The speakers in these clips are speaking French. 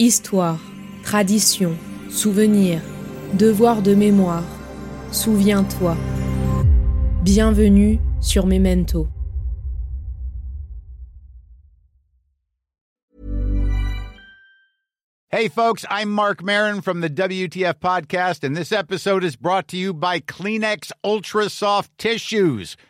Histoire, tradition, souvenir, devoir de mémoire. Souviens-toi. Bienvenue sur Memento. Hey, folks, I'm Mark Marin from the WTF Podcast, and this episode is brought to you by Kleenex Ultra Soft Tissues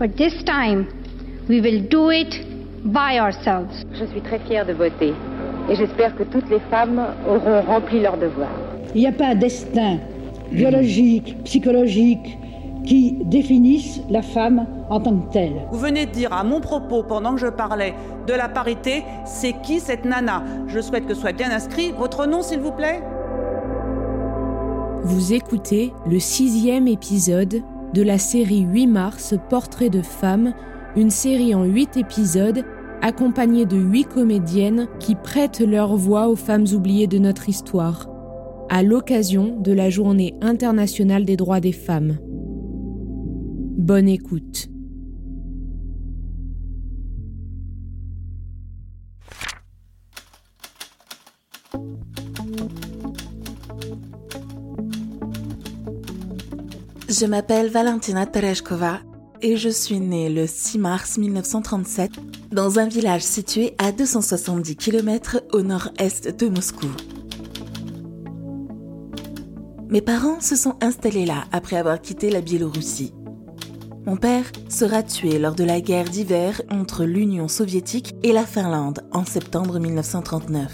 But this time, we will do it by ourselves. Je suis très fière de voter et j'espère que toutes les femmes auront rempli leur devoir. Il n'y a pas un destin biologique, psychologique qui définisse la femme en tant que telle. Vous venez de dire à mon propos, pendant que je parlais de la parité, c'est qui cette nana? Je souhaite que soit bien inscrit votre nom, s'il vous plaît. Vous écoutez le sixième épisode de la série 8 mars Portrait de femmes, une série en 8 épisodes accompagnée de 8 comédiennes qui prêtent leur voix aux femmes oubliées de notre histoire, à l'occasion de la Journée internationale des droits des femmes. Bonne écoute. Je m'appelle Valentina Tereshkova et je suis née le 6 mars 1937 dans un village situé à 270 km au nord-est de Moscou. Mes parents se sont installés là après avoir quitté la Biélorussie. Mon père sera tué lors de la guerre d'hiver entre l'Union soviétique et la Finlande en septembre 1939.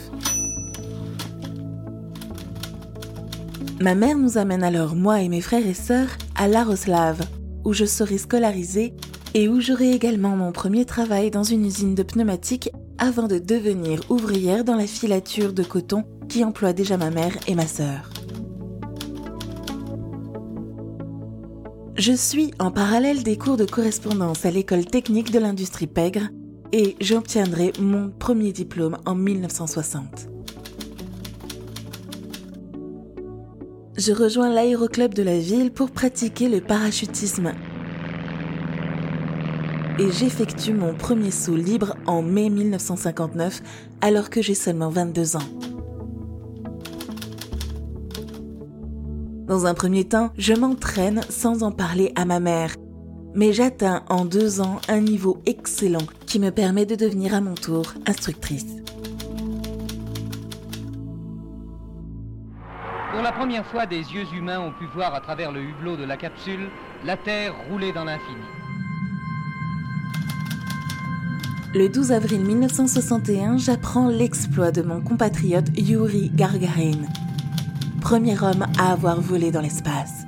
Ma mère nous amène alors, moi et mes frères et sœurs, à Laroslav, où je serai scolarisée et où j'aurai également mon premier travail dans une usine de pneumatiques avant de devenir ouvrière dans la filature de coton qui emploie déjà ma mère et ma sœur. Je suis en parallèle des cours de correspondance à l'école technique de l'industrie pègre et j'obtiendrai mon premier diplôme en 1960. Je rejoins l'aéroclub de la ville pour pratiquer le parachutisme. Et j'effectue mon premier saut libre en mai 1959 alors que j'ai seulement 22 ans. Dans un premier temps, je m'entraîne sans en parler à ma mère, mais j'atteins en deux ans un niveau excellent qui me permet de devenir à mon tour instructrice. Première fois, des yeux humains ont pu voir à travers le hublot de la capsule la Terre rouler dans l'infini. Le 12 avril 1961, j'apprends l'exploit de mon compatriote Yuri Gagarin, premier homme à avoir volé dans l'espace.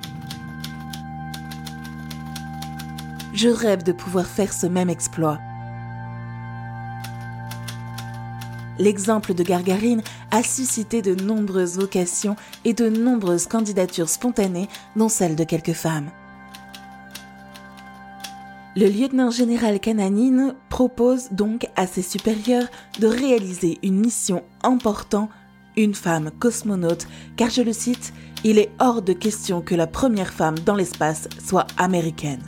Je rêve de pouvoir faire ce même exploit. L'exemple de Gargarine a suscité de nombreuses vocations et de nombreuses candidatures spontanées, dont celle de quelques femmes. Le lieutenant général Kananine propose donc à ses supérieurs de réaliser une mission emportant une femme cosmonaute, car je le cite, il est hors de question que la première femme dans l'espace soit américaine.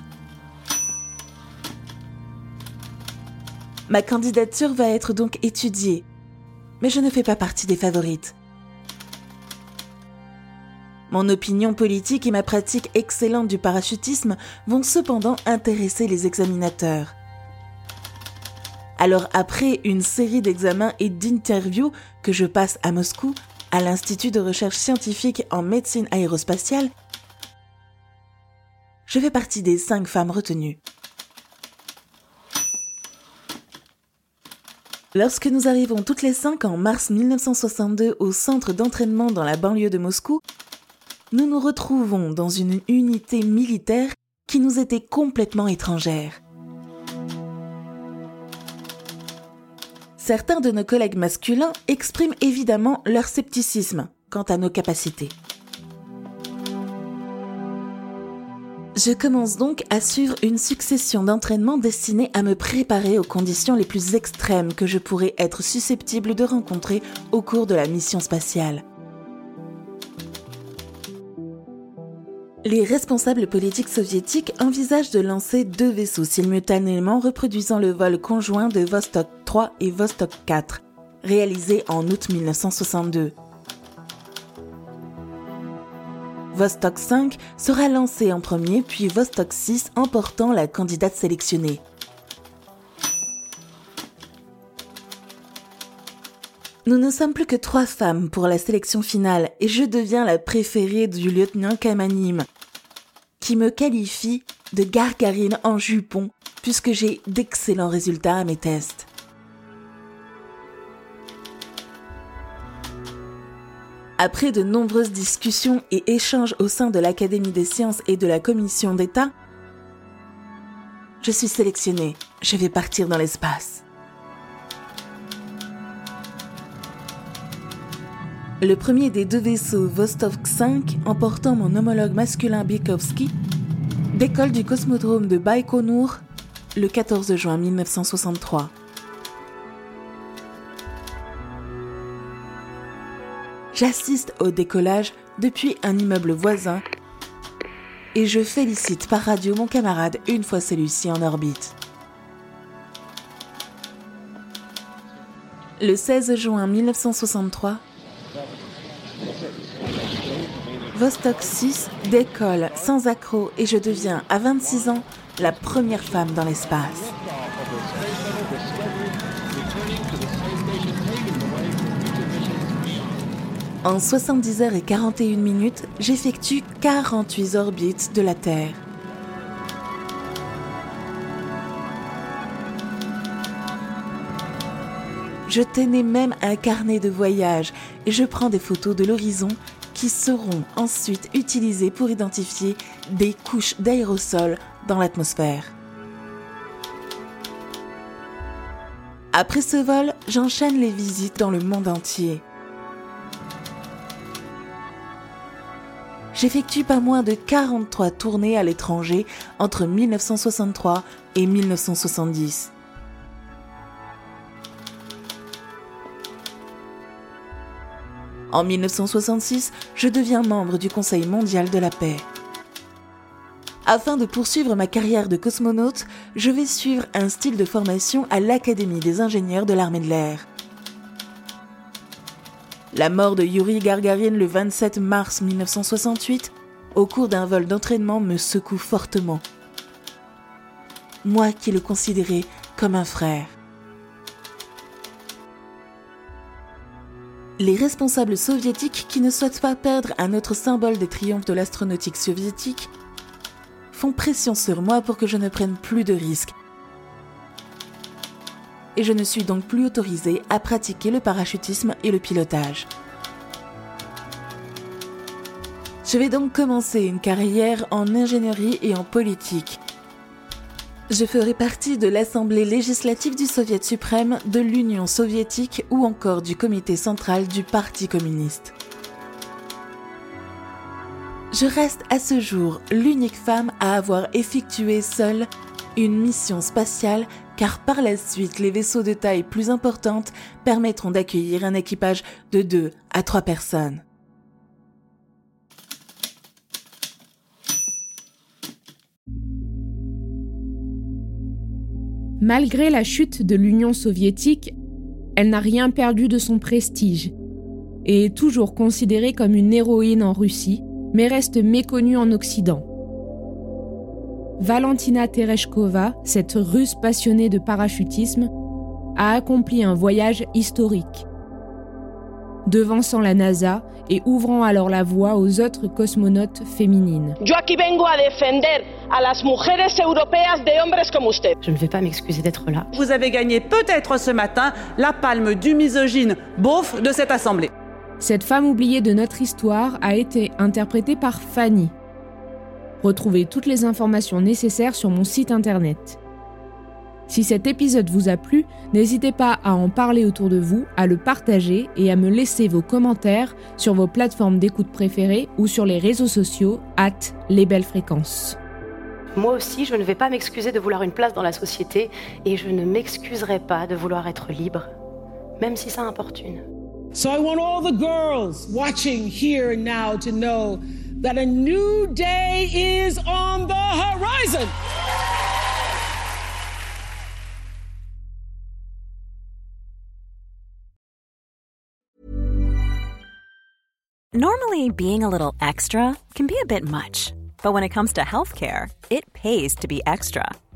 Ma candidature va être donc étudiée mais je ne fais pas partie des favorites. Mon opinion politique et ma pratique excellente du parachutisme vont cependant intéresser les examinateurs. Alors après une série d'examens et d'interviews que je passe à Moscou, à l'Institut de recherche scientifique en médecine aérospatiale, je fais partie des cinq femmes retenues. Lorsque nous arrivons toutes les cinq en mars 1962 au centre d'entraînement dans la banlieue de Moscou, nous nous retrouvons dans une unité militaire qui nous était complètement étrangère. Certains de nos collègues masculins expriment évidemment leur scepticisme quant à nos capacités. Je commence donc à suivre une succession d'entraînements destinés à me préparer aux conditions les plus extrêmes que je pourrais être susceptible de rencontrer au cours de la mission spatiale. Les responsables politiques soviétiques envisagent de lancer deux vaisseaux simultanément reproduisant le vol conjoint de Vostok 3 et Vostok 4, réalisé en août 1962. Vostok 5 sera lancé en premier, puis Vostok 6 emportant la candidate sélectionnée. Nous ne sommes plus que trois femmes pour la sélection finale et je deviens la préférée du lieutenant Kamanim, qui me qualifie de gargarine en jupon puisque j'ai d'excellents résultats à mes tests. Après de nombreuses discussions et échanges au sein de l'Académie des sciences et de la Commission d'État, je suis sélectionnée. Je vais partir dans l'espace. Le premier des deux vaisseaux Vostok 5, emportant mon homologue masculin Bikovsky, décolle du cosmodrome de Baïkonour le 14 juin 1963. J'assiste au décollage depuis un immeuble voisin et je félicite par radio mon camarade une fois celui-ci en orbite. Le 16 juin 1963, Vostok 6 décolle sans accroc et je deviens à 26 ans la première femme dans l'espace. En 70 heures et 41 minutes, j'effectue 48 orbites de la Terre. Je tenais même un carnet de voyage et je prends des photos de l'horizon qui seront ensuite utilisées pour identifier des couches d'aérosols dans l'atmosphère. Après ce vol, j'enchaîne les visites dans le monde entier. J'effectue pas moins de 43 tournées à l'étranger entre 1963 et 1970. En 1966, je deviens membre du Conseil mondial de la paix. Afin de poursuivre ma carrière de cosmonaute, je vais suivre un style de formation à l'Académie des ingénieurs de l'armée de l'air. La mort de Yuri Gargarin le 27 mars 1968, au cours d'un vol d'entraînement, me secoue fortement. Moi qui le considérais comme un frère. Les responsables soviétiques qui ne souhaitent pas perdre un autre symbole des triomphes de l'astronautique soviétique font pression sur moi pour que je ne prenne plus de risques. Et je ne suis donc plus autorisée à pratiquer le parachutisme et le pilotage. Je vais donc commencer une carrière en ingénierie et en politique. Je ferai partie de l'Assemblée législative du Soviet suprême, de l'Union soviétique ou encore du comité central du Parti communiste. Je reste à ce jour l'unique femme à avoir effectué seule une mission spatiale car par la suite les vaisseaux de taille plus importante permettront d'accueillir un équipage de 2 à 3 personnes. Malgré la chute de l'Union soviétique, elle n'a rien perdu de son prestige et est toujours considérée comme une héroïne en Russie, mais reste méconnue en Occident. Valentina Tereshkova, cette russe passionnée de parachutisme, a accompli un voyage historique. Devançant la NASA et ouvrant alors la voie aux autres cosmonautes féminines. Je ne vais pas m'excuser d'être là. Vous avez gagné peut-être ce matin la palme du misogyne beauf de cette assemblée. Cette femme oubliée de notre histoire a été interprétée par Fanny. Retrouvez toutes les informations nécessaires sur mon site internet. Si cet épisode vous a plu, n'hésitez pas à en parler autour de vous, à le partager et à me laisser vos commentaires sur vos plateformes d'écoute préférées ou sur les réseaux sociaux at les belles fréquences. Moi aussi, je ne vais pas m'excuser de vouloir une place dans la société et je ne m'excuserai pas de vouloir être libre, même si ça importune. So I want all the girls watching here and now to know that a new day is on the horizon. Normally, being a little extra can be a bit much, but when it comes to healthcare, it pays to be extra.